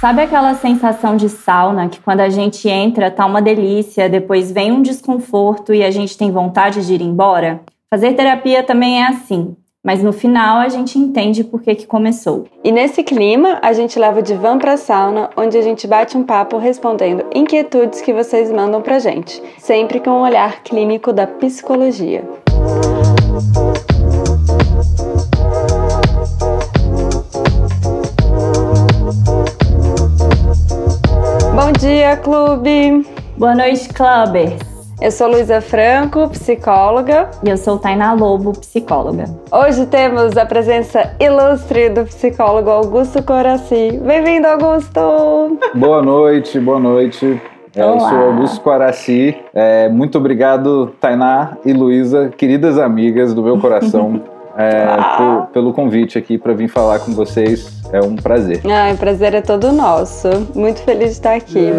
Sabe aquela sensação de sauna que quando a gente entra tá uma delícia, depois vem um desconforto e a gente tem vontade de ir embora? Fazer terapia também é assim. Mas no final a gente entende por que, que começou. E nesse clima, a gente leva o divã pra sauna, onde a gente bate um papo respondendo inquietudes que vocês mandam pra gente, sempre com um olhar clínico da psicologia. Bom dia, clube! Boa noite, clubbers! Eu sou Luísa Franco, psicóloga. E eu sou Tainá Lobo, psicóloga. Hoje temos a presença ilustre do psicólogo Augusto Coraci. Bem-vindo, Augusto! Boa noite, boa noite. É, eu sou Augusto Coraci. É, muito obrigado, Tainá e Luísa, queridas amigas do meu coração. É, por, pelo convite aqui para vir falar com vocês. É um prazer. Ah, o prazer é todo nosso. Muito feliz de estar aqui.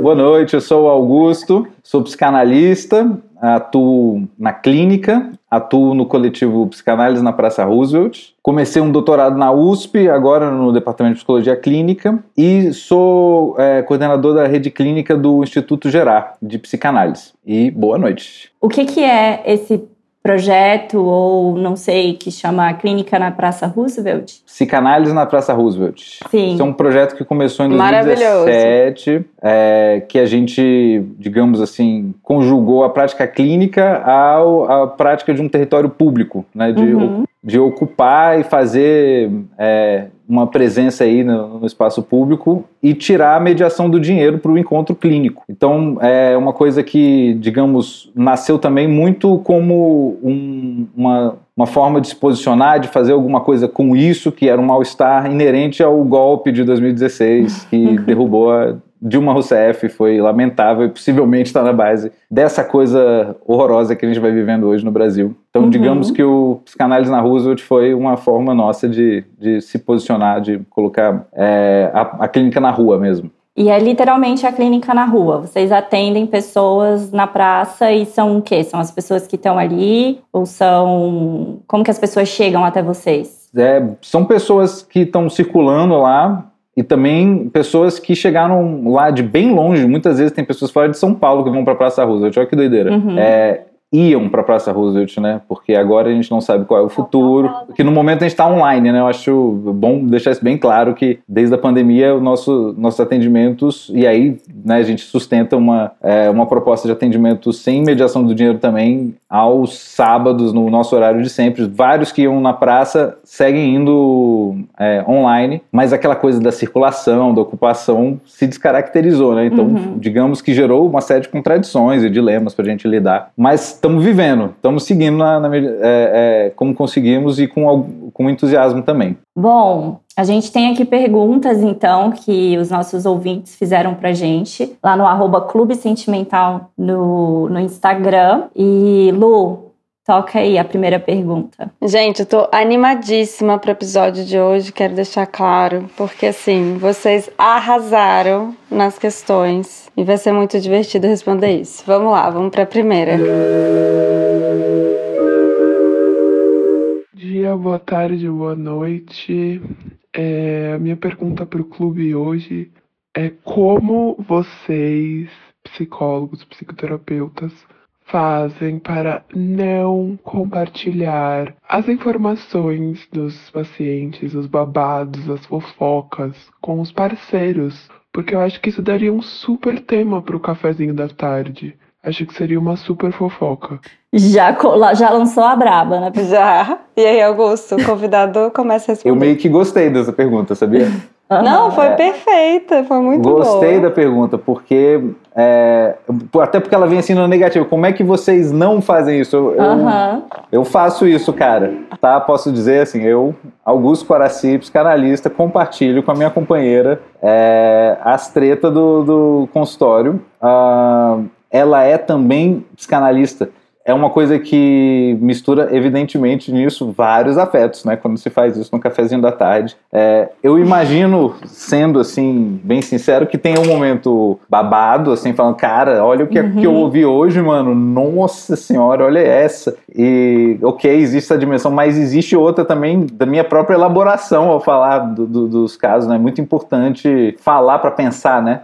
Boa noite, eu sou Augusto, sou psicanalista, atuo na clínica, atuo no coletivo Psicanálise na Praça Roosevelt. Comecei um doutorado na USP, agora no Departamento de Psicologia Clínica, e sou é, coordenador da rede clínica do Instituto Gerar de Psicanálise. E boa noite. O que, que é esse projeto ou não sei que chama Clínica na Praça Roosevelt? Psicanálise na Praça Roosevelt. Sim. Isso é um projeto que começou em 2017, é, que a gente, digamos assim, conjugou a prática clínica ao, à prática de um território público, né, de, uhum. de ocupar e fazer é, uma presença aí no, no, espaço público e tirar a mediação do dinheiro para o encontro clínico. Então, é uma coisa que, digamos, nasceu também muito como um, uma, uma forma de se posicionar, de fazer alguma coisa com isso, que era um mal-estar inerente ao golpe de 2016, que derrubou a Dilma Rousseff foi lamentável e possivelmente está na base dessa coisa horrorosa que a gente vai vivendo hoje no Brasil. Então, uhum. digamos que o psicanálise na Roosevelt foi uma forma nossa de, de se posicionar, de colocar é, a, a clínica na rua mesmo. E é literalmente a clínica na rua. Vocês atendem pessoas na praça e são o quê? São as pessoas que estão ali? Ou são. Como que as pessoas chegam até vocês? É, são pessoas que estão circulando lá e também pessoas que chegaram lá de bem longe. Muitas vezes tem pessoas fora de São Paulo que vão para a Praça Roosevelt. Olha que doideira. Uhum. É, iam para a Praça Roosevelt, né? Porque agora a gente não sabe qual é o futuro. Que no momento a gente está online, né? Eu acho bom deixar isso bem claro que desde a pandemia o nosso, nossos atendimentos e aí né, a gente sustenta uma, é, uma proposta de atendimento sem mediação do dinheiro também aos sábados no nosso horário de sempre. Vários que iam na praça seguem indo é, online, mas aquela coisa da circulação, da ocupação se descaracterizou, né? Então, uhum. digamos que gerou uma série de contradições e dilemas para a gente lidar. Mas estamos vivendo, estamos seguindo na, na é, é, como conseguimos e com, com entusiasmo também. Bom, a gente tem aqui perguntas, então, que os nossos ouvintes fizeram pra gente lá no arroba Clube Sentimental no, no Instagram. E, Lu, Toca aí a primeira pergunta. Gente, eu tô animadíssima pro episódio de hoje, quero deixar claro, porque assim, vocês arrasaram nas questões e vai ser muito divertido responder isso. Vamos lá, vamos pra primeira. Dia, boa tarde, boa noite. É, a minha pergunta pro clube hoje é como vocês, psicólogos, psicoterapeutas, fazem para não compartilhar as informações dos pacientes, os babados, as fofocas com os parceiros, porque eu acho que isso daria um super tema para o cafezinho da tarde. Acho que seria uma super fofoca. Já, já lançou a braba, né? Já. E aí, Augusto, o convidado começa a responder. Eu meio que gostei dessa pergunta, sabia? Não, foi é, perfeita, foi muito Gostei boa. da pergunta, porque. É, até porque ela vem assim no negativo. Como é que vocês não fazem isso? Eu, uhum. eu faço isso, cara. Tá? Posso dizer assim, eu, Augusto Coraci, psicanalista, compartilho com a minha companheira é, as tretas do, do consultório. Uh, ela é também psicanalista. É uma coisa que mistura, evidentemente, nisso vários afetos, né? Quando se faz isso no cafezinho da tarde. É, eu imagino, sendo assim, bem sincero, que tem um momento babado, assim, falando, cara, olha o que, uhum. que eu ouvi hoje, mano. Nossa senhora, olha essa. E, ok, existe essa dimensão, mas existe outra também da minha própria elaboração ao falar do, do, dos casos, né? É muito importante falar para pensar, né?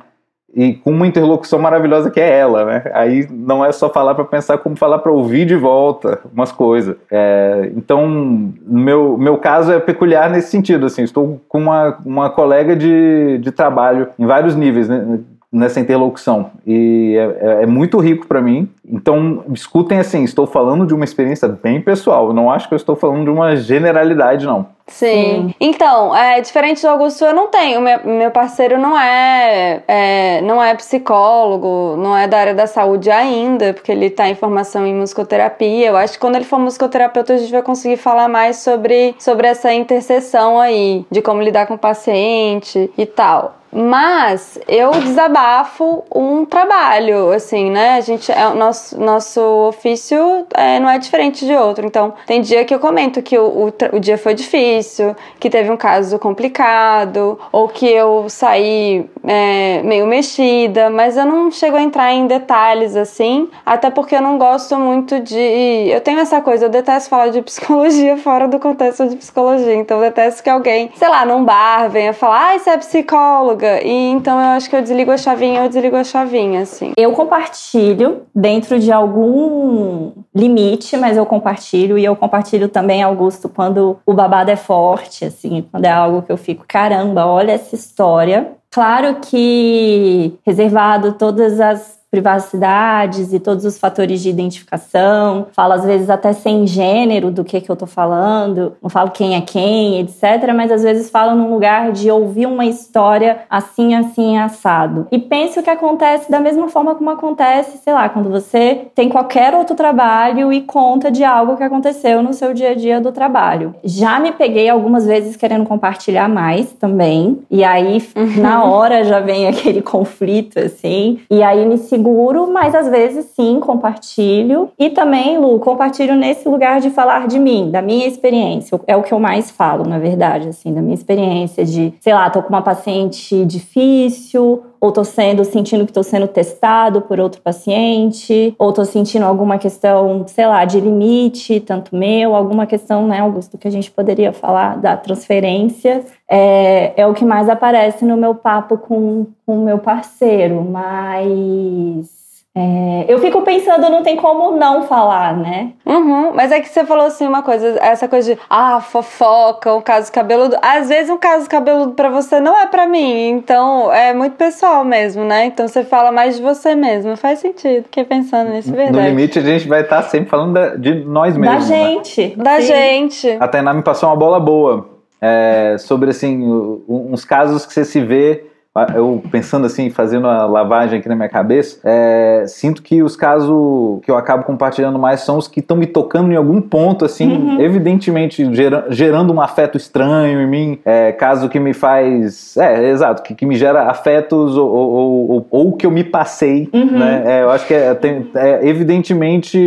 E com uma interlocução maravilhosa que é ela, né? Aí não é só falar para pensar, como falar para ouvir de volta umas coisas. É, então, meu, meu caso é peculiar nesse sentido, assim, estou com uma, uma colega de, de trabalho em vários níveis, né? Nessa interlocução e é, é, é muito rico para mim. Então, escutem assim, estou falando de uma experiência bem pessoal. Eu não acho que eu estou falando de uma generalidade, não. Sim. Sim. Então, é, diferente do Augusto, eu não tenho. Meu, meu parceiro não é, é, não é psicólogo, não é da área da saúde ainda, porque ele está em formação em musicoterapia. Eu acho que quando ele for musicoterapeuta, a gente vai conseguir falar mais sobre, sobre essa interseção aí, de como lidar com o paciente e tal. Mas eu desabafo um trabalho, assim, né? A gente, é, nosso, nosso ofício é, não é diferente de outro. Então, tem dia que eu comento que o, o, o, dia foi difícil, que teve um caso complicado, ou que eu saí é, meio mexida, mas eu não chego a entrar em detalhes assim, até porque eu não gosto muito de. Eu tenho essa coisa, eu detesto falar de psicologia fora do contexto de psicologia. Então, eu detesto que alguém, sei lá, num bar venha falar, ah, você é psicóloga e então eu acho que eu desligo a chavinha, eu desligo a chavinha, assim. Eu compartilho dentro de algum limite, mas eu compartilho e eu compartilho também, Augusto, quando o babado é forte, assim, quando é algo que eu fico, caramba, olha essa história. Claro que reservado todas as privacidades e todos os fatores de identificação. Falo às vezes até sem gênero do que que eu tô falando, não falo quem é quem, etc, mas às vezes falo num lugar de ouvir uma história assim, assim, assado. E penso que acontece da mesma forma como acontece, sei lá, quando você tem qualquer outro trabalho e conta de algo que aconteceu no seu dia a dia do trabalho. Já me peguei algumas vezes querendo compartilhar mais também, e aí uhum. na hora já vem aquele conflito assim, e aí me seguro, mas às vezes sim compartilho. E também, Lu, compartilho nesse lugar de falar de mim, da minha experiência. É o que eu mais falo, na verdade, assim, da minha experiência de, sei lá, tô com uma paciente difícil, ou tô sendo sentindo que tô sendo testado por outro paciente, ou tô sentindo alguma questão, sei lá, de limite, tanto meu, alguma questão, né, Augusto, que a gente poderia falar da transferência, é, é o que mais aparece no meu papo com o meu parceiro, mas é, eu fico pensando, não tem como não falar, né? Uhum, mas é que você falou assim uma coisa, essa coisa de ah, fofoca, um caso cabeludo. Às vezes um caso cabeludo para você não é para mim, então é muito pessoal mesmo, né? Então você fala mais de você mesmo. Faz sentido, fiquei pensando nisso, verdade. No limite, a gente vai estar tá sempre falando de nós mesmos. Da né? gente. Né? Da Sim. gente. A Tainá me passou uma bola boa é, sobre assim, uns casos que você se vê eu pensando assim, fazendo a lavagem aqui na minha cabeça, é, sinto que os casos que eu acabo compartilhando mais são os que estão me tocando em algum ponto, assim, uhum. evidentemente gera, gerando um afeto estranho em mim, é, caso que me faz, é, exato, que, que me gera afetos ou, ou, ou, ou que eu me passei, uhum. né? É, eu acho que é, tem, é, evidentemente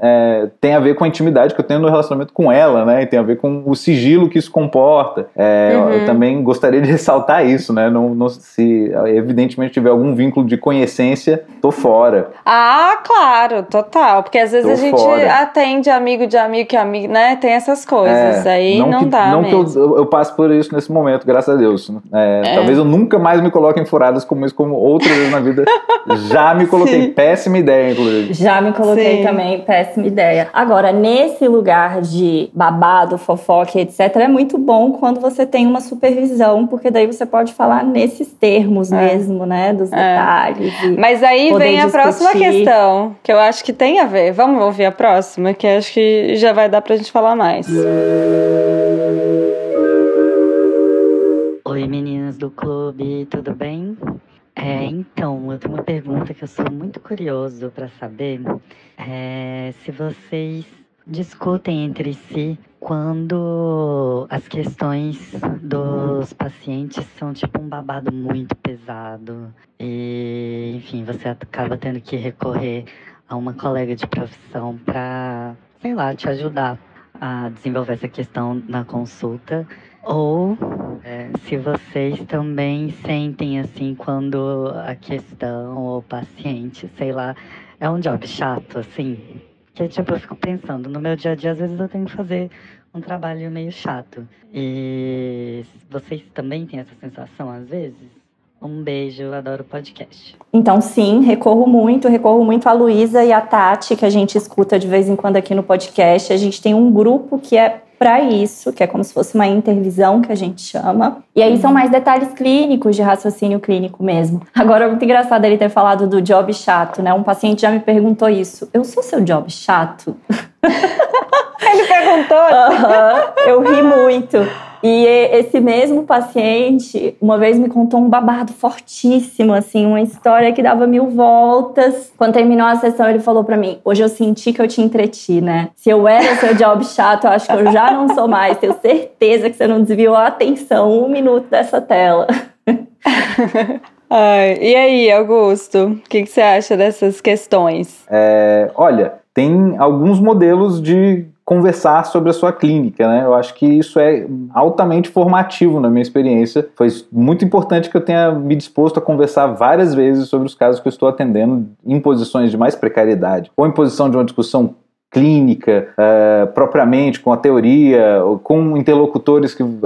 é, tem a ver com a intimidade que eu tenho no relacionamento com ela, né? E tem a ver com o sigilo que isso comporta. Uhum. Eu também gostaria de ressaltar isso, né? Não, não se evidentemente tiver algum vínculo de conhecência, tô fora. Ah, claro, total. Porque às vezes tô a gente fora. atende amigo de amigo que amigo, né? Tem essas coisas. É, aí não, não que, dá. Não mesmo. que eu, eu passe por isso nesse momento, graças a Deus. É, é. Talvez eu nunca mais me coloque em furadas como isso, como outras vezes na vida. Já me coloquei. Sim. Péssima ideia, inclusive. Já me coloquei Sim. também, péssima ideia. Agora, nesse lugar de babado, fofoca, etc., é muito bom quando você tem uma supervisão, porque daí você pode falar nesses termos é. mesmo, né? Dos é. detalhes. Mas aí vem a próxima questão, que eu acho que tem a ver. Vamos ouvir a próxima, que acho que já vai dar pra gente falar mais. Oi, meninas do clube, tudo bem? É, então, eu tenho uma pergunta que eu sou muito curioso para saber. É, se vocês discutem entre si quando as questões dos pacientes são tipo um babado muito pesado e enfim você acaba tendo que recorrer a uma colega de profissão para, sei lá, te ajudar a desenvolver essa questão na consulta ou é, se vocês também sentem assim quando a questão ou paciente, sei lá, é um job chato, assim. Que tipo, eu fico pensando, no meu dia a dia, às vezes eu tenho que fazer um trabalho meio chato. E vocês também têm essa sensação às vezes? Um beijo, adoro o podcast. Então, sim, recorro muito, recorro muito à Luísa e à Tati, que a gente escuta de vez em quando aqui no podcast. A gente tem um grupo que é para isso, que é como se fosse uma intervisão que a gente chama. E aí são mais detalhes clínicos, de raciocínio clínico mesmo. Agora, é muito engraçado ele ter falado do job chato, né? Um paciente já me perguntou isso. Eu sou seu job chato? ele perguntou? Uhum, eu ri muito. E esse mesmo paciente, uma vez me contou um babado fortíssimo, assim, uma história que dava mil voltas. Quando terminou a sessão, ele falou para mim: Hoje eu senti que eu te entreti, né? Se eu era seu job chato, eu acho que eu já não sou mais. Tenho certeza que você não desviou a atenção um minuto dessa tela. Ai, e aí, Augusto, o que, que, você acha dessas questões? É, olha, tem alguns modelos de conversar sobre a sua clínica, né? Eu acho que isso é altamente formativo na minha experiência. Foi muito importante que eu tenha me disposto a conversar várias vezes sobre os casos que eu estou atendendo em posições de mais precariedade, ou em posição de uma discussão clínica, uh, propriamente, com a teoria, com interlocutores que uh,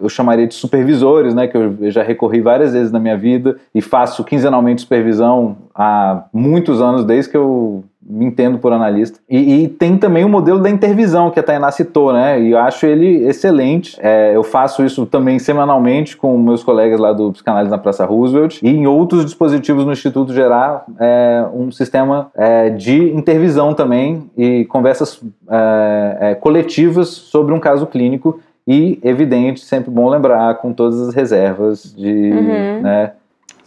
eu chamaria de supervisores, né, que eu já recorri várias vezes na minha vida e faço quinzenalmente supervisão há muitos anos, desde que eu me entendo por analista. E, e, tem também o modelo da intervisão que a Tainá citou, né? E eu acho ele excelente. É, eu faço isso também semanalmente com meus colegas lá do Psicanálise na Praça Roosevelt e em outros dispositivos no Instituto Gerar é, um sistema é, de intervisão também e conversas é, é, coletivas sobre um caso clínico e, evidente, sempre bom lembrar com todas as reservas de, uhum. né,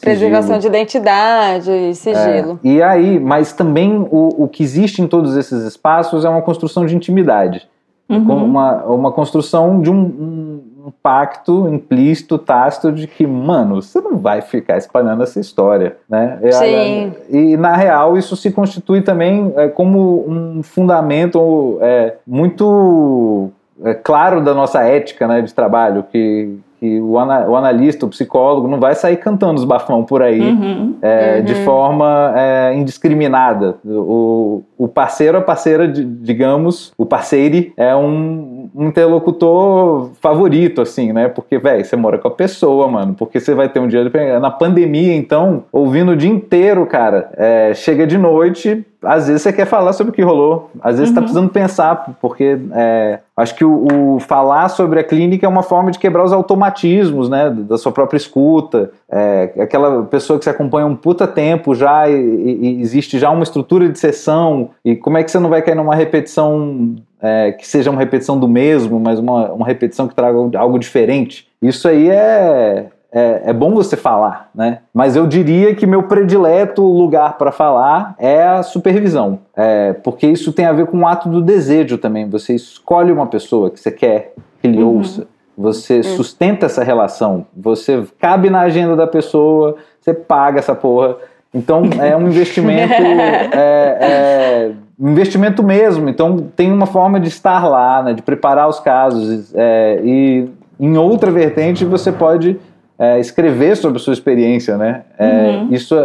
Preservação de identidade e sigilo. É, e aí, mas também o, o que existe em todos esses espaços é uma construção de intimidade. Uhum. Uma, uma construção de um, um, um, pacto implícito, tácito, de que, mano, você não vai ficar espalhando essa história, né? Sim. E, e na real, isso se constitui também é, como um fundamento é, muito é, claro da nossa ética né, de trabalho, que, que o, ana, o, analista, o psicólogo, não vai sair cantando os bafão por aí uhum, é, uhum. de forma é, indiscriminada. O, o parceiro, a parceira, digamos, o parceiro é um interlocutor favorito, assim, né? Porque, velho, você mora com a pessoa, mano. Porque você vai ter um dia. De... Na pandemia, então, ouvindo o dia inteiro, cara, é, chega de noite, às vezes você quer falar sobre o que rolou, às vezes está uhum. precisando pensar, porque é, acho que o, o, falar sobre a clínica é uma forma de quebrar os automatismos, né, da sua própria escuta. É, aquela pessoa que se acompanha um puta tempo já e, e, existe já uma estrutura de sessão e como é que você não vai cair numa repetição é, que seja uma repetição do mesmo, mas uma, uma repetição que traga algo diferente? Isso aí é, é, é, bom você falar, né? Mas eu diria que meu predileto lugar para falar é a supervisão, é, porque isso tem a ver com o ato do desejo também. Você escolhe uma pessoa que você quer que lhe uhum. ouça, você uhum. sustenta essa relação, você cabe na agenda da pessoa, você paga essa porra. Então é um investimento, é, é, investimento mesmo. Então tem uma forma de estar lá, né, de preparar os casos é, e em outra vertente você pode é, escrever sobre a sua experiência, né? É, uhum. isso,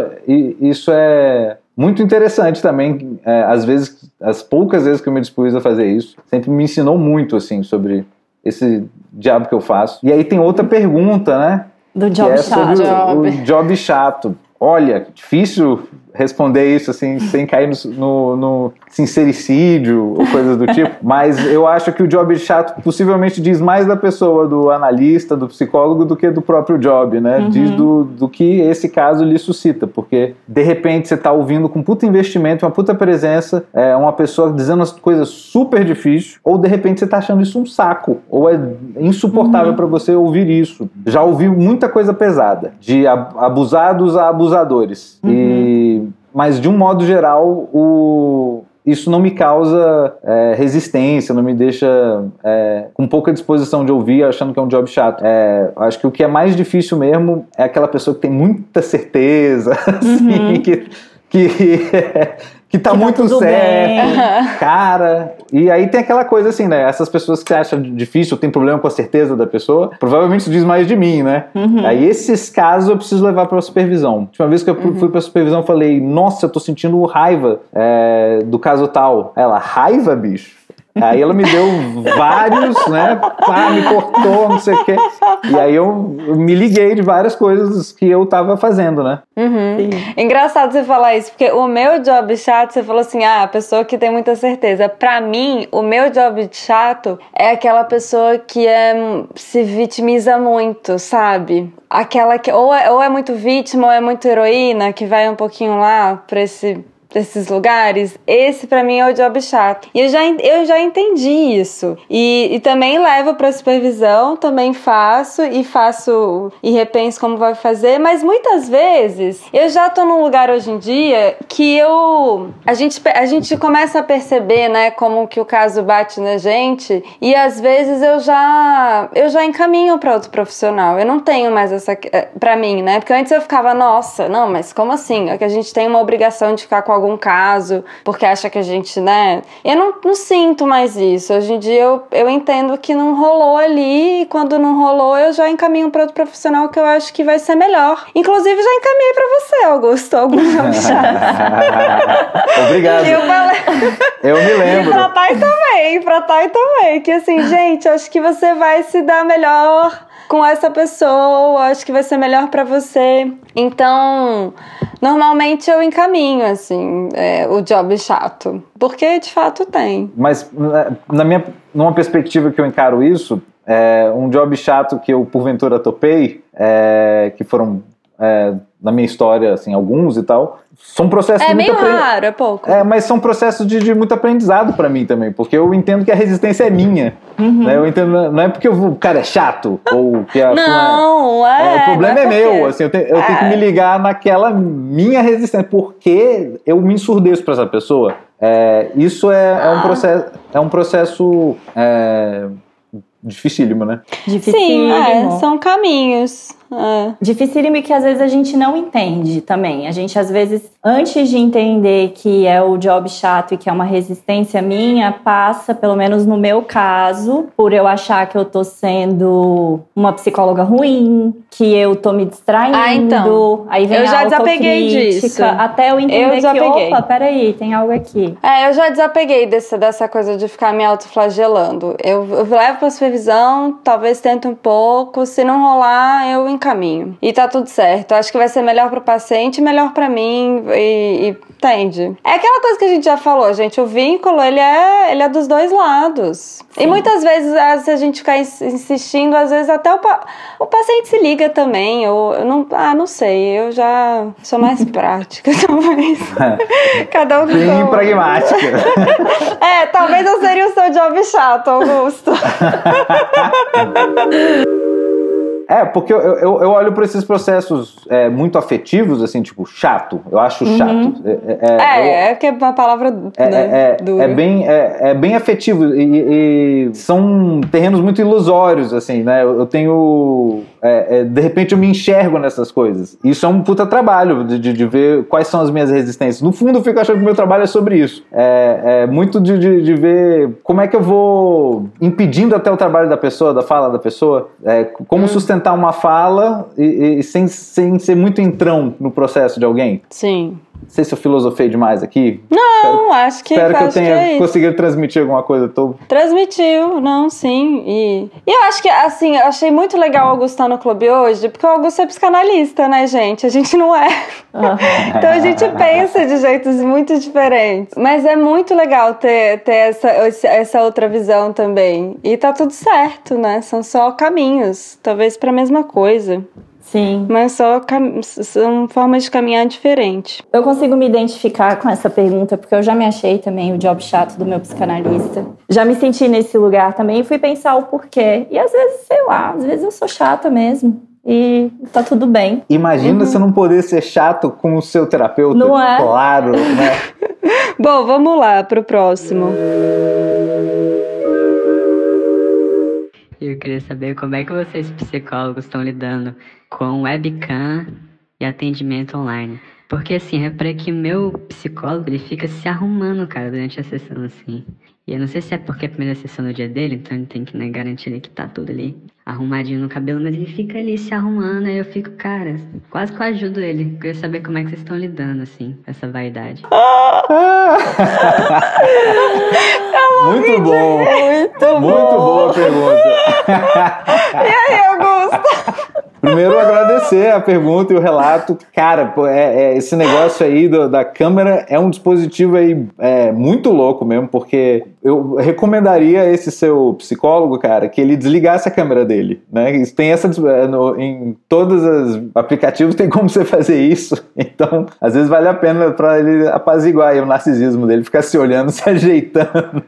isso é muito interessante também. É, às vezes, as poucas vezes que eu me dispus a fazer isso, sempre me ensinou muito assim sobre esse diabo que eu faço. E aí tem outra pergunta, né? Do job é chato. O, o job chato. Olha, difícil responder isso assim, sem cair no, no, no, sincericídio ou coisas do tipo, mas eu acho que o job chato possivelmente diz mais da pessoa, do analista, do psicólogo, do que do próprio job, né? Uhum. Diz do, do que esse caso lhe suscita, porque de repente você está ouvindo com puta investimento, uma puta presença, é, uma pessoa dizendo as coisas super difíceis, ou de repente você está achando isso um saco, ou é insuportável uhum. para você ouvir isso. Já ouvi muita coisa pesada, de abusados a abusadores. Uhum. E mas de um modo geral, o, isso não me causa é, resistência, não me deixa é, com pouca disposição de ouvir, achando que é um job chato. É, acho que o que é mais difícil mesmo é aquela pessoa que tem muita certeza, assim, uhum. que, que, que tá, que tá muito certo, bem. cara. E aí tem aquela coisa assim, né? Essas pessoas que acham difícil, tem problema com a certeza da pessoa, provavelmente isso diz mais de mim, né? Uhum. Aí esses casos eu preciso levar para supervisão. A última vez que eu uhum. fui para supervisão, eu falei: Nossa, eu tô sentindo raiva é, do caso tal. Ela, raiva, bicho? Aí ela me deu vários, né? Pá, me cortou, não sei o quê. E aí eu me liguei de várias coisas que eu tava fazendo, né? Uhum. Engraçado você falar isso, porque o meu job chato, você falou assim, ah, a pessoa que tem muita certeza. Pra mim, o meu job chato é aquela pessoa que é, se vitimiza muito, sabe? Aquela que ou é, ou é muito vítima ou é muito heroína, que vai um pouquinho lá pra esse desses lugares, esse para mim é o job chato. E eu já, eu já entendi isso. E, e também levo para supervisão, também faço e faço e repenso como vai fazer, mas muitas vezes eu já tô num lugar hoje em dia que eu a gente a gente começa a perceber, né, como que o caso bate na gente e às vezes eu já eu já encaminho para outro profissional. Eu não tenho mais essa eh, para mim, né? Porque antes eu ficava, nossa, não, mas como assim? É que a gente tem uma obrigação de ficar com algum caso, porque acha que a gente, né? Eu não, não sinto mais isso. Hoje em dia eu, eu entendo que não rolou ali, e quando não rolou, eu já encaminho para outro profissional que eu acho que vai ser melhor. Inclusive, já encaminhei para você, Augusto, alguns Obrigado. Eu, eu me lembro. E pra Thay também, pra Thay também. Que assim, gente, acho que você vai se dar melhor com essa pessoa, acho que vai ser melhor para você. Então, normalmente eu encaminho, assim, é, o job chato. Porque de fato tem. Mas, na minha, numa perspectiva que eu encaro isso, é, um job chato que eu porventura topei, é, que foram é, na minha história, assim, alguns e tal, são processos é meio aprend... raro, é pouco. É, mas são processos de, de muito aprendizado para mim também, porque eu entendo que a resistência é minha. Uhum. Né? Eu entendo, não é porque o cara é chato ou que a não, é, é, o problema é, é meu, assim, eu, te, eu tenho que me é. ligar naquela minha resistência, porque eu me ensurdeço para essa pessoa. É, isso é, ah. é, um processo, é um processo dificílimo, né? Dificílimo. Sim, são caminhos. É. Dificílimo que às vezes a gente não entende também. A gente, às vezes, antes de entender que é o job chato e que é uma resistência minha, passa, pelo menos no meu caso, por eu achar que eu tô sendo uma psicóloga ruim, que eu tô me distraindo. Ah, então. Aí vem eu já desapeguei disso. Até eu entender eu que, opa, peraí, tem algo aqui. É, eu já desapeguei desse, dessa coisa de ficar me autoflagelando. Eu, eu levo pra supervisão, talvez tente um pouco, se não rolar, eu caminho. E tá tudo certo. Acho que vai ser melhor pro paciente, melhor para mim e, e entende. É aquela coisa que a gente já falou, gente. O vínculo, ele é, ele é dos dois lados. Sim. E muitas vezes, se a gente ficar insistindo, às vezes até o, pa o paciente se liga também. Ou eu não, ah, não sei. Eu já sou mais prática, talvez. Cada um Bem seu. pragmática. é, talvez eu seria o seu job chato, Augusto. É, porque eu, eu, eu olho para esses processos é, muito afetivos, assim, tipo, chato. Eu acho uhum. chato. É, é, é, é, é que é uma palavra é, né, é, é, bem, é, é, bem afetivo e, e, são terrenos muito ilusórios, assim, né? Eu, eu tenho... É, de repente eu me enxergo nessas coisas. Isso é um puta trabalho de, de, de, ver quais são as minhas resistências. No fundo, eu fico achando que o meu trabalho é sobre isso. É, muito de, de, de, ver como é que eu vou impedindo até o trabalho da pessoa, da fala da pessoa, como hum. sustentar apresentar uma fala e, e, sem, sem ser muito entrão no processo de alguém? Sim. Não sei se eu filosofei demais aqui. Não, espero, acho que Espero que eu tenha que é conseguido transmitir alguma coisa. Tô... Transmitiu, não, sim. E, e eu acho que, assim, eu achei muito legal o Augusto estar no clube hoje, porque o Augusto é psicanalista, né, gente? A gente não é. Ah. então a gente pensa de jeitos muito diferentes. Mas é muito legal ter, ter essa, essa outra visão também. E tá tudo certo, né? São só caminhos, talvez para a mesma coisa. Sim. Mas só são formas de caminhar diferentes. Eu consigo me identificar com essa pergunta, porque eu já me achei também o job chato do meu psicanalista. Já me senti nesse lugar também e fui pensar o porquê. E às vezes, sei lá, às vezes eu sou chata mesmo. E tá tudo bem. Imagina uhum. você não poder ser chato com o seu terapeuta. Não é? Claro, né? Bom, vamos lá pro próximo. Eu queria saber como é que vocês psicólogos estão lidando com webcam e atendimento online. Porque assim, é para que meu psicólogo ele fica se arrumando, cara, durante a sessão, assim. E eu não sei se é porque é a primeira sessão no dia dele, então ele tem que né, garantir que tá tudo ali arrumadinho no cabelo, mas ele fica ali se arrumando, aí eu fico, cara, quase que eu ajudo ele. Queria saber como é que vocês estão lidando, assim, com essa vaidade. muito bom. Muito, muito boa pergunta. e aí, Augusto? Primeiro, agradecer a pergunta e o relato. Cara, é, é, esse negócio aí do, da câmera é um dispositivo aí é, muito louco mesmo, porque eu recomendaria esse seu psicólogo, cara, que ele desligasse a câmera dele, né? Tem essa é, no, em todos os aplicativos tem como você fazer isso. Então, às vezes vale a pena para ele apaziguar o narcisismo dele, ficar se olhando, se ajeitando.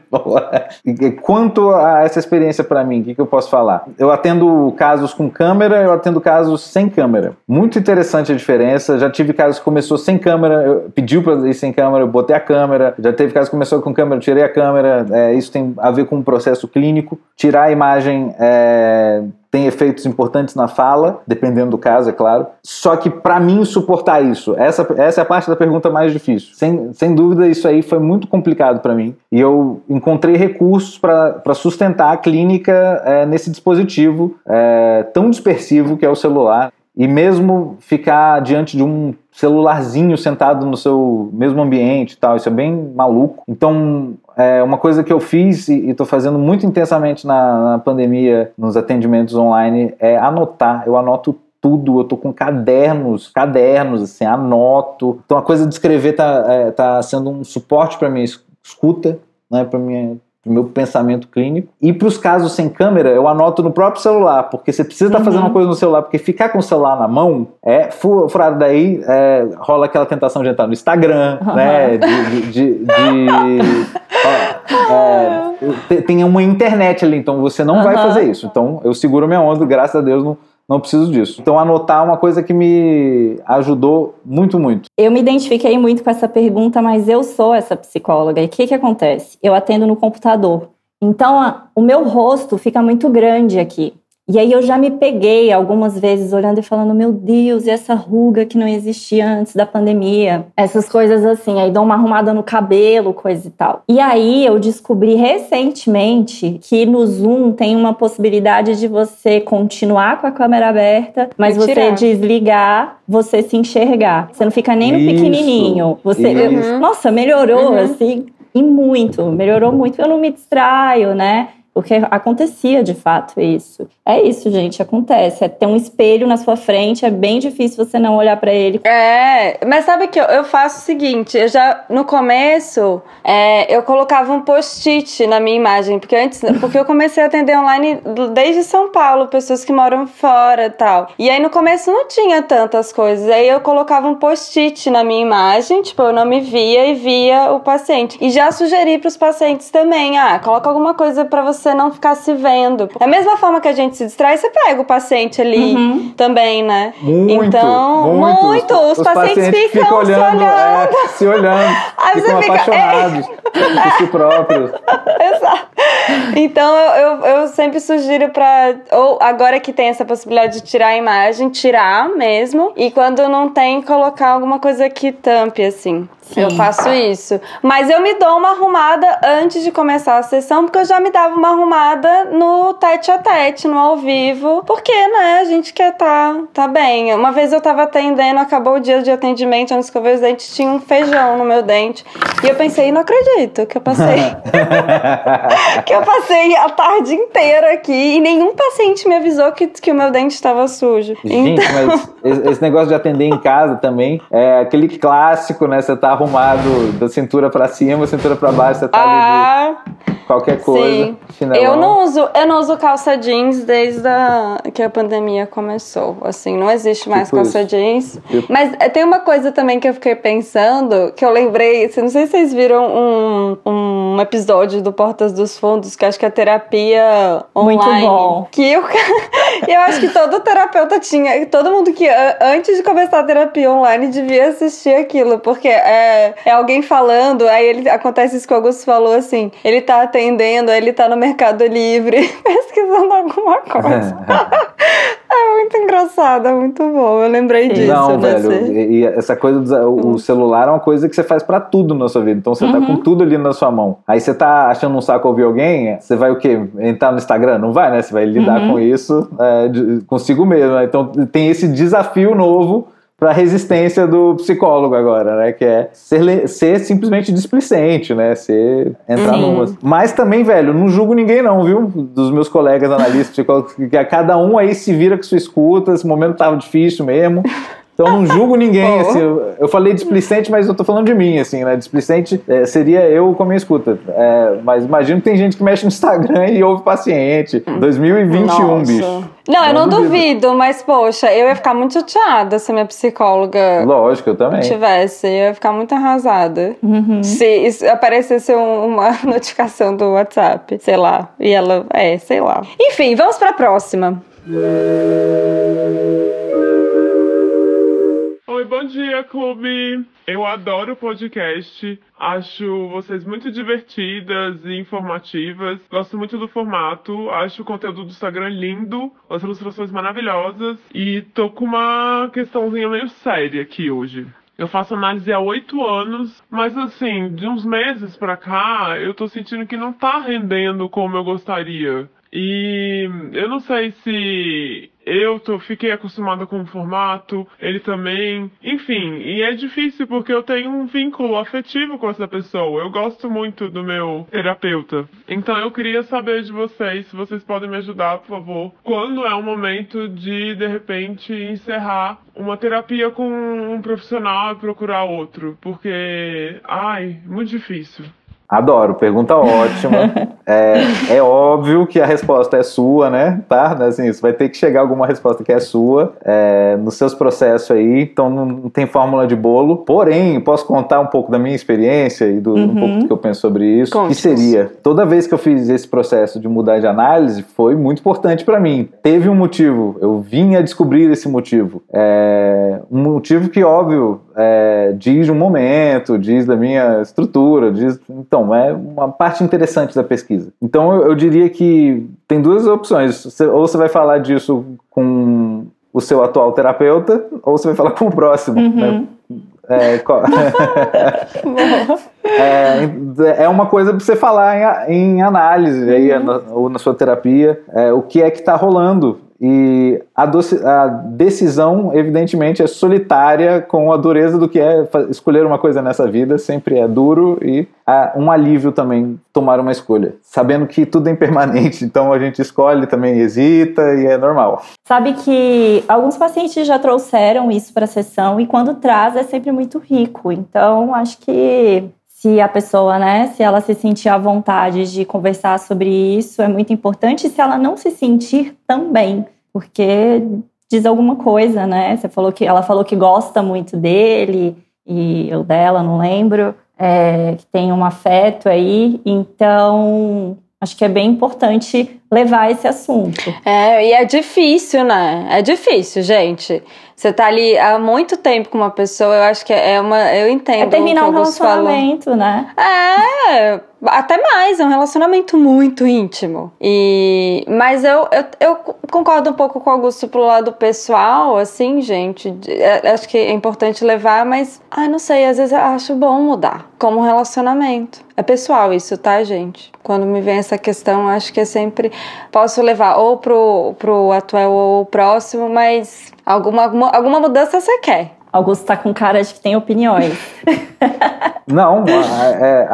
Quanto a essa experiência para mim, o que, que eu posso falar? Eu atendo casos com câmera, eu atendo casos sem câmera. Muito interessante a diferença. Já tive casos que começou sem câmera, eu pediu para ir sem câmera, eu botei a câmera. Já teve casos que começou com câmera, eu tirei a câmera. É, isso tem a ver com um processo clínico. Tirar a imagem é, tem efeitos importantes na fala, dependendo do caso, é claro. Só que para mim suportar isso, essa, essa é a parte da pergunta mais difícil. Sem, sem dúvida, isso aí foi muito complicado para mim. E eu encontrei recursos para sustentar a clínica é, nesse dispositivo é, tão dispersivo que é o celular. E mesmo ficar diante de um celularzinho sentado no seu mesmo ambiente e tal, isso é bem maluco. Então, é uma coisa que eu fiz e estou fazendo muito intensamente na, na, pandemia, nos atendimentos online, é anotar. Eu anoto tudo, eu tô com cadernos, cadernos, assim, anoto. Então a coisa de escrever tá, é, tá sendo um suporte para minha escuta, né, para minha pro meu pensamento clínico. E para os casos sem câmera, eu anoto no próprio celular, porque você precisa estar tá fazendo uma uhum. coisa no celular, porque ficar com o celular na mão é furado daí, é, rola aquela tentação de entrar no Instagram, uhum. né? De. de, de, de ó, é, tem uma internet ali, então você não uhum. vai fazer isso. Então eu seguro minha onda, graças a Deus, não não preciso disso. Então, anotar é uma coisa que me ajudou muito, muito. Eu me identifiquei muito com essa pergunta, mas eu sou essa psicóloga. E o que, que acontece? Eu atendo no computador. Então, o meu rosto fica muito grande aqui. E aí eu já me peguei algumas vezes olhando e falando, meu Deus, e essa ruga que não existia antes da pandemia? Essas coisas assim, aí dou uma arrumada no cabelo, coisa e tal. E aí eu descobri recentemente que no Zoom tem uma possibilidade de você continuar com a câmera aberta, mas você desligar, você se enxergar. Você não fica nem no isso, pequenininho. Você, eu, nossa, melhorou uhum. assim e muito, melhorou muito. Eu não me distraio, né? Porque acontecia de fato isso. É isso, gente, acontece. É ter um espelho na sua frente, é bem difícil você não olhar para ele. É, mas sabe que eu, eu, faço o seguinte: eu já no começo é, eu colocava um post-it na minha imagem, porque antes, porque eu comecei a atender online desde São Paulo, pessoas que moram fora e tal. E aí no começo não tinha tantas coisas. Aí eu colocava um post-it na minha imagem, tipo, eu não me via e via o paciente. E já sugeri para os pacientes também: ah, coloca alguma coisa para você você não ficar se vendo. Da mesma forma que a gente se distrai, você pega o paciente ali uhum. também, né? Muito, então, muito. muito. Os, os, pacientes, pacientes ficam, ficam olhando, se olhando. É, se olhando. Aí ficam fica, apaixonados é. por si próprios. Exato. Então, eu, eu, eu sempre sugiro para Ou agora que tem essa possibilidade de tirar a imagem, tirar mesmo. E quando não tem, colocar alguma coisa que tampe, assim. Sim. Eu faço isso. Mas eu me dou uma arrumada antes de começar a sessão, porque eu já me dava uma arrumada no tete a tete, no ao vivo. Porque, né, a gente quer tá, tá bem. Uma vez eu tava atendendo, acabou o dia de atendimento, antes que eu os dentes, tinha um feijão no meu dente. E eu pensei, não acredito que eu passei. que eu passei a tarde inteira aqui e nenhum paciente me avisou que, que o meu dente estava sujo. Gente, então... mas esse negócio de atender em casa também é aquele clássico, né? Você tá arrumado da cintura para cima, cintura para baixo, você tá ah, de qualquer coisa. Sim. Eu não uso, eu não uso calça jeans desde a, que a pandemia começou. Assim, não existe mais tipo calça isso. jeans. Tipo... Mas eh, tem uma coisa também que eu fiquei pensando, que eu lembrei, não sei se vocês viram um, um episódio do Portas dos Fundos, que acho que é terapia online. Muito bom. Que eu, eu acho que todo terapeuta tinha, todo mundo que antes de começar a terapia online devia assistir aquilo, porque é é, alguém falando, aí ele acontece isso que o Augusto falou assim: ele tá atendendo, aí ele tá no Mercado Livre pesquisando alguma coisa. é muito engraçada, muito bom. Eu lembrei disso. Não, velho. E, essa coisa do o celular é uma coisa que você faz para tudo na sua vida. Então você uhum. tá com uhum. tudo ali na sua mão. Aí você tá achando um saco ouvir alguém, você vai o quê? Entrar no Instagram? Não vai, né? Você vai lidar uhum. com isso é, de, consigo mesmo. Né? Então tem esse desafio novo para a resistência do psicólogo agora, né? Que é ser, ser simplesmente displicente, né? Ser entrar uhum. numa. Mas também, velho, não julgo ninguém, não, viu? Dos meus colegas analistas, psicólogos, que cada um aí se vira com sua escuta, esse momento tava difícil mesmo. Então não julgo ninguém, assim, eu, eu, falei displicente, mas eu tô falando de mim, assim, né? Displicente é, seria eu com a minha escuta. É, mas imagino que tem gente que mexe no Instagram e ouve paciente. 2021, Nossa. bicho. Não, eu não, duvido. duvido. mas poxa, eu ia ficar muito chateada se minha psicóloga. Lógico, eu também. Tivesse, eu ia ficar muito arrasada. Uhum. Se aparecesse uma notificação do WhatsApp, sei lá. E ela, é, sei lá. Enfim, vamos pra próxima. Oi, bom dia, clube! Eu adoro o podcast, acho vocês muito divertidas e informativas, gosto muito do formato, acho o conteúdo do Instagram lindo, as ilustrações maravilhosas e tô com uma questãozinha meio séria aqui hoje. Eu faço análise há oito anos, mas assim, de uns meses pra cá, eu tô sentindo que não tá rendendo como eu gostaria. E eu não sei se eu tô, fiquei acostumada com o formato, ele também. Enfim, e é difícil porque eu tenho um vínculo afetivo com essa pessoa. Eu gosto muito do meu terapeuta. Então eu queria saber de vocês, se vocês podem me ajudar, por favor. Quando é o momento de, de repente, encerrar uma terapia com um profissional e procurar outro? Porque, ai, muito difícil. Adoro, pergunta ótima. é, é óbvio que a resposta é sua, né? Tá? Assim, você vai ter que chegar alguma resposta que é sua é, nos seus processos aí, então não tem fórmula de bolo. Porém, posso contar um pouco da minha experiência e do, uhum. um pouco do que eu penso sobre isso. Que seria, toda vez que eu fiz esse processo de mudar de análise, foi muito importante para mim. Teve um motivo, eu vim a descobrir esse motivo. É, um motivo que, óbvio, é, diz um momento, diz da minha estrutura, diz. Então, é uma parte interessante da pesquisa. Então, eu, eu diria que tem duas opções. Você, ou você vai falar disso com o seu atual terapeuta, ou você vai falar com o próximo. Uhum. Né? É, é, é, uma coisa para você falar em, em análise aí, uhum. ou na sua terapia, é, o que é que está rolando e a, doce, a, decisão, evidentemente, é solitária com a dureza do que é escolher uma coisa nessa vida, sempre é duro e um alívio também tomar uma escolha, sabendo que tudo é impermanente, então a gente escolhe, também hesita e é normal. Sabe que alguns pacientes já trouxeram isso para a sessão e quando traz é sempre muito rico, então acho que se a pessoa, né, se ela se sentir à vontade de conversar sobre isso, é muito importante. Se ela não se sentir também, porque diz alguma coisa, né? Você falou que ela falou que gosta muito dele e eu dela, não lembro, é, que tem um afeto aí. Então, acho que é bem importante levar esse assunto. É, e é difícil, né? É difícil, gente. Você tá ali há muito tempo com uma pessoa, eu acho que é uma. Eu entendo. É terminar um relacionamento, falou. né? É, até mais, é um relacionamento muito íntimo. E mas eu, eu, eu concordo um pouco com o Augusto pro lado pessoal, assim, gente. É, acho que é importante levar, mas ai, não sei, às vezes eu acho bom mudar como relacionamento. É pessoal isso, tá, gente? Quando me vem essa questão, acho que é sempre posso levar ou pro, pro atual ou próximo, mas alguma, alguma, alguma mudança você quer. Augusto está com cara de que tem opiniões. não, é,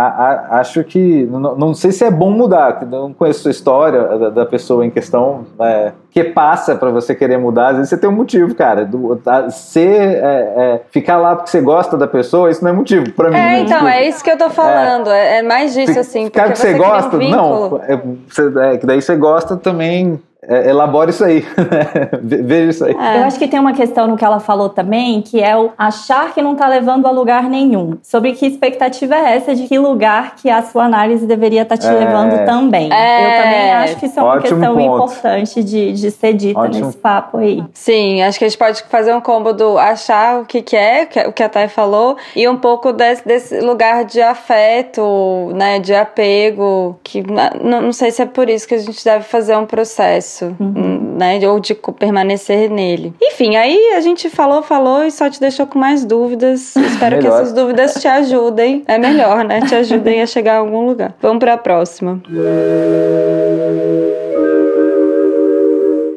acho que. Não, não, sei se é bom mudar, não conheço a história da, da pessoa em questão. É, que passa para você querer mudar, às vezes você tem um motivo, cara. Do, ser, é, é, ficar lá porque você gosta da pessoa, isso não é motivo para mim. É, né? então, é isso que eu tô falando. É, é mais disso, assim. Ficar porque você, você gosta, um não. É, você, é, que daí você gosta também é, elabora isso aí, veja isso aí. É. Eu acho que tem uma questão no que ela falou também, que é o achar que não está levando a lugar nenhum. Sobre que expectativa é essa de que lugar que a sua análise deveria estar tá te é. levando também. É. Eu também acho que isso é uma Ótimo questão ponto. importante de, de ser dita Ótimo. nesse papo aí. Sim, acho que a gente pode fazer um combo do achar o que, que é, o que a Thay falou, e um pouco desse, desse lugar de afeto, né, de apego, que não, não sei se é por isso que a gente deve fazer um processo processo, uhum. né? Ou de permanecer nele. Enfim, aí a gente falou, falou e só te deixou com mais dúvidas. Espero que essas dúvidas te ajudem. É melhor, né? Te ajudem a chegar a algum lugar. Vamos para a próxima.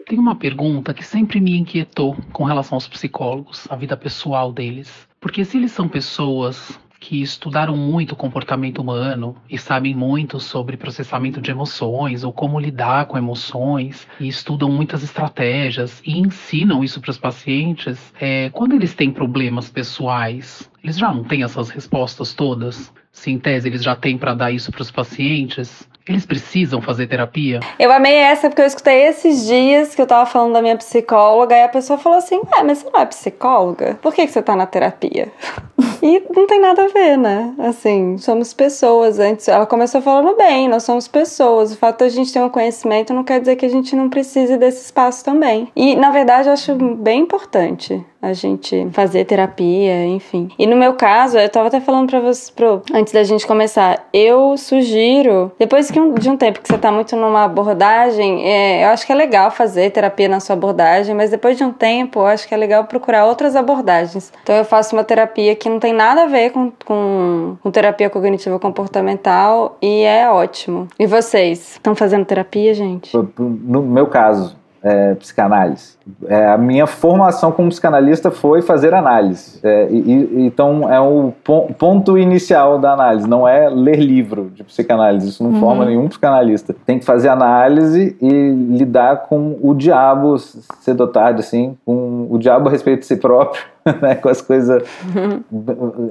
Tem uma pergunta que sempre me inquietou com relação aos psicólogos, a vida pessoal deles. Porque se eles são pessoas que estudaram muito o comportamento humano e sabem muito sobre processamento de emoções ou como lidar com emoções e estudam muitas estratégias e ensinam isso para os pacientes, é, quando eles têm problemas pessoais, eles já não têm essas respostas todas? Se em tese eles já têm para dar isso para os pacientes? Eles precisam fazer terapia? Eu amei essa porque eu escutei esses dias que eu tava falando da minha psicóloga e a pessoa falou assim: Ué, mas você não é psicóloga? Por que, que você tá na terapia? e não tem nada a ver, né? Assim, somos pessoas. Antes, ela começou falando bem, nós somos pessoas. O fato de a gente ter um conhecimento não quer dizer que a gente não precise desse espaço também. E, na verdade, eu acho bem importante a gente fazer terapia, enfim. E no meu caso, eu tava até falando pra você, pro, antes da gente começar, eu sugiro, depois que um, de um tempo que você tá muito numa abordagem, é, eu acho que é legal fazer terapia na sua abordagem, mas depois de um tempo, eu acho que é legal procurar outras abordagens. Então eu faço uma terapia que não tem nada a ver com, com, com terapia cognitiva comportamental e é ótimo. E vocês? Estão fazendo terapia, gente? No meu caso, é, psicanálise. É, a minha formação como psicanalista foi fazer análise. É, e, então é o ponto inicial da análise, não é ler livro de psicanálise. Isso não uhum. forma nenhum psicanalista. Tem que fazer análise e lidar com o diabo cedo ou tarde, assim, com o diabo a respeito de si próprio né, com as coisas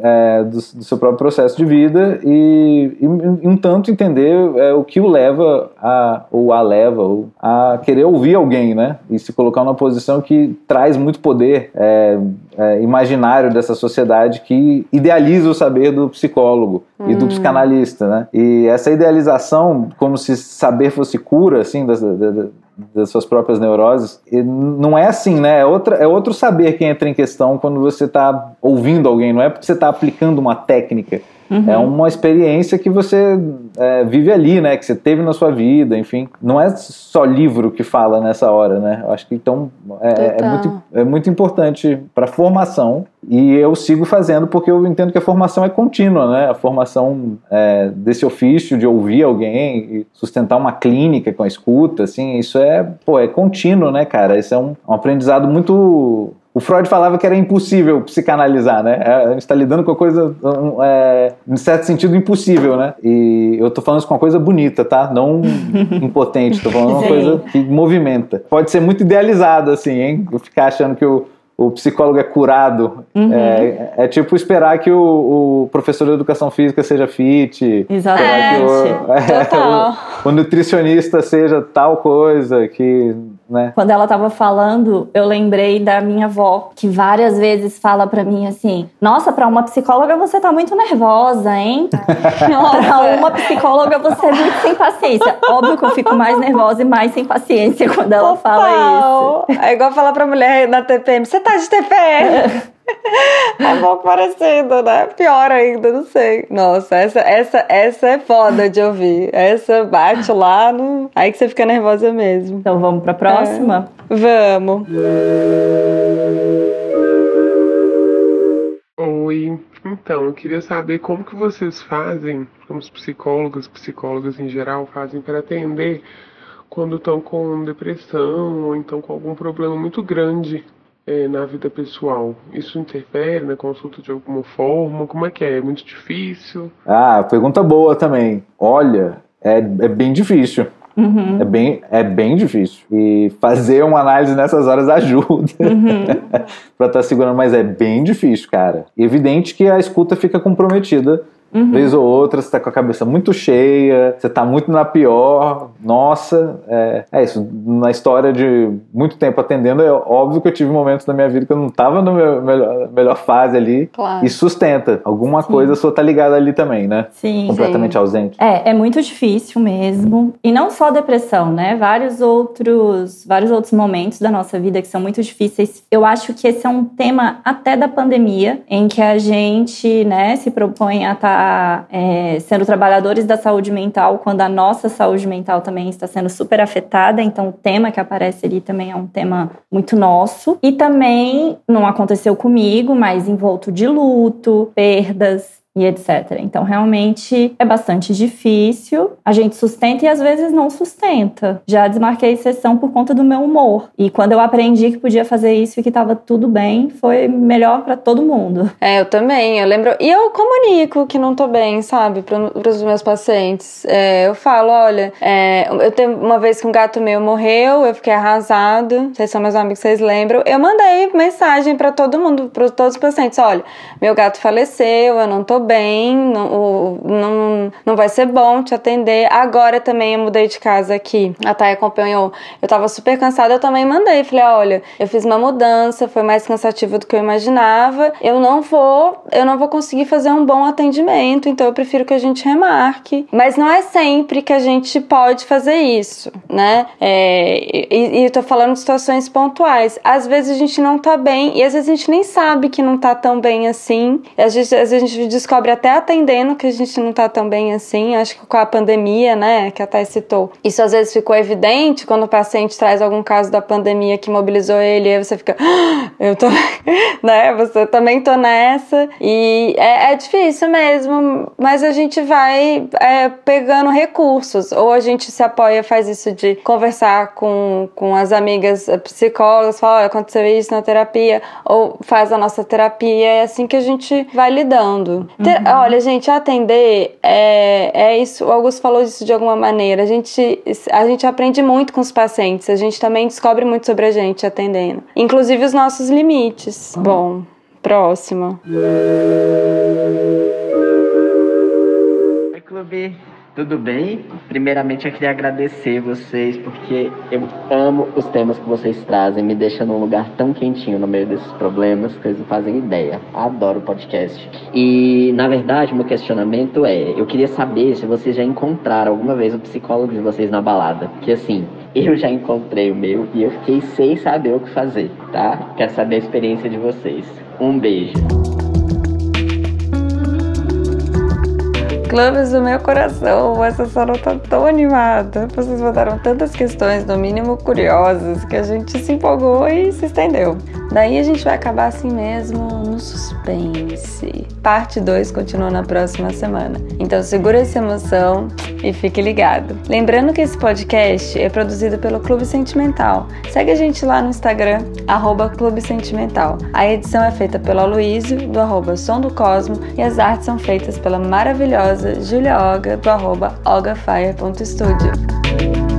é, do, do, seu próprio processo de vida e, e um tanto entender é, o que o leva a, ou a leva ou a querer ouvir alguém, né? E se colocar numa posição que traz muito poder é, é imaginário dessa sociedade que idealiza o saber do psicólogo hum. e do hum. psicanalista, né? E essa idealização, como se saber fosse cura, assim, das, das suas próprias neuroses. E não é assim, né? É, outra, é outro saber que entra em questão quando você está ouvindo alguém, não é porque você está aplicando uma técnica. Uhum. É uma experiência que você é, vive ali, né? Que você teve na sua vida, enfim. Não é só livro que fala nessa hora, né? Eu acho que então é, é muito, é muito importante para a formação e eu sigo fazendo porque eu entendo que a formação é contínua, né? A formação é, desse ofício de ouvir alguém e sustentar uma clínica com a escuta, assim, isso é, pô, é contínuo, né, cara? Isso é um, um aprendizado muito o Freud falava que era impossível psicanalizar, né? É, a gente está lidando com a coisa, é, em certo sentido, impossível, né? E eu tô falando isso com uma coisa bonita, tá? Não impotente, tô falando uma coisa que movimenta. Pode ser muito idealizado, assim, hein? Ficar achando que o o psicólogo é curado. Uhum. É, é, tipo esperar que o, o, professor de educação física seja fit. Exatamente. O, é, o, o, nutricionista seja tal coisa que. Né? Quando ela estava falando, eu lembrei da minha avó, que várias vezes fala para mim assim: Nossa, para uma psicóloga você tá muito nervosa, hein? para uma psicóloga você é muito sem paciência. Óbvio que eu fico mais nervosa e mais sem paciência quando ela Total. fala isso. É igual falar pra mulher na TPM: Você tá de pé. É pouco parecido, né? Pior ainda, não sei. Nossa, essa, essa, essa é foda de ouvir. Essa bate lá no. Aí que você fica nervosa mesmo. Então vamos pra próxima? É. Vamos. Oi. Então, eu queria saber como que vocês fazem, como os psicólogos, psicólogas em geral, fazem para atender quando estão com depressão ou então com algum problema muito grande é, na vida pessoal? Isso interfere na consulta de alguma forma? Como é que é? É muito difícil? Ah, pergunta boa também. Olha, é, é bem difícil. Uhum. É, bem, é bem difícil. E fazer uma análise nessas horas ajuda uhum. para estar tá segurando, mas é bem difícil, cara. Evidente que a escuta fica comprometida Uhum. Vez ou outra, você tá com a cabeça muito cheia, você tá muito na pior. Nossa, é, é, isso. Na história de muito tempo atendendo, é óbvio que eu tive momentos na minha vida que eu não tava na melhor, melhor fase ali. Claro. E sustenta. Alguma Sim. coisa sua tá ligada ali também, né? Sim. Completamente Sim. ausente. É, é muito difícil mesmo. E não só depressão, né? Vários outros, vários outros momentos da nossa vida que são muito difíceis. Eu acho que esse é um tema até da pandemia, em que a gente, né, se propõe a estar tá é, sendo trabalhadores da saúde mental quando a nossa saúde mental também está sendo super afetada. Então, o tema que aparece ali também é um tema muito nosso. E também não aconteceu comigo, mas envolto de luto, perdas, e etc. Então, realmente é bastante difícil. A gente sustenta e às vezes não sustenta. Já desmarquei sessão por conta do meu humor. E quando eu aprendi que podia fazer isso e que estava tudo bem, foi melhor para todo mundo. É, eu também. Eu lembro. E eu comunico que não tô bem, sabe, para os meus pacientes. É, eu falo: olha, é, eu tenho uma vez que um gato meu morreu, eu fiquei arrasado. Vocês são meus amigos, vocês lembram. Eu mandei mensagem para todo mundo, para todos os pacientes: olha, meu gato faleceu, eu não tô bem, não, não, não vai ser bom te atender. Agora também eu mudei de casa aqui. A Thay acompanhou. Eu tava super cansada, eu também mandei. Falei, olha, eu fiz uma mudança, foi mais cansativo do que eu imaginava. Eu não vou, eu não vou conseguir fazer um bom atendimento, então eu prefiro que a gente remarque. Mas não é sempre que a gente pode fazer isso, né? É, e, e tô falando de situações pontuais. Às vezes a gente não tá bem e às vezes a gente nem sabe que não tá tão bem assim. Às vezes, às vezes a gente descobre até atendendo que a gente não tá tão bem assim. Acho que com a pandemia, né, que a Thay citou, isso às vezes ficou evidente quando o paciente traz algum caso da pandemia que mobilizou ele, e aí você fica, ah, eu tô, né, você também tô nessa. E é, é difícil mesmo, mas a gente vai é, pegando recursos. Ou a gente se apoia, faz isso de conversar com, com as amigas psicólogas, fala, aconteceu isso na terapia, ou faz a nossa terapia, é assim que a gente vai lidando. Uhum. Olha, gente, atender é, é isso. O Augusto falou isso de alguma maneira. A gente, a gente aprende muito com os pacientes. A gente também descobre muito sobre a gente atendendo, inclusive os nossos limites. Uhum. Bom, próxima. Oi, clube. Tudo bem? Primeiramente eu queria agradecer vocês porque eu amo os temas que vocês trazem, me deixam num lugar tão quentinho no meio desses problemas que vocês não fazem ideia. Adoro podcast. E na verdade, meu questionamento é: eu queria saber se vocês já encontraram alguma vez o psicólogo de vocês na balada. Que assim, eu já encontrei o meu e eu fiquei sem saber o que fazer, tá? Quero saber a experiência de vocês. Um beijo. Clubes do meu coração, essa sala tá tão animada. Vocês mandaram tantas questões, no mínimo curiosas, que a gente se empolgou e se estendeu. Daí a gente vai acabar assim mesmo no suspense. Parte 2 continua na próxima semana. Então segura essa emoção e fique ligado. Lembrando que esse podcast é produzido pelo Clube Sentimental. Segue a gente lá no Instagram, arroba Clube Sentimental. A edição é feita pelo Aloysio, do arroba Som do Cosmo, e as artes são feitas pela maravilhosa Julia Oga, do arroba ogafire.studio.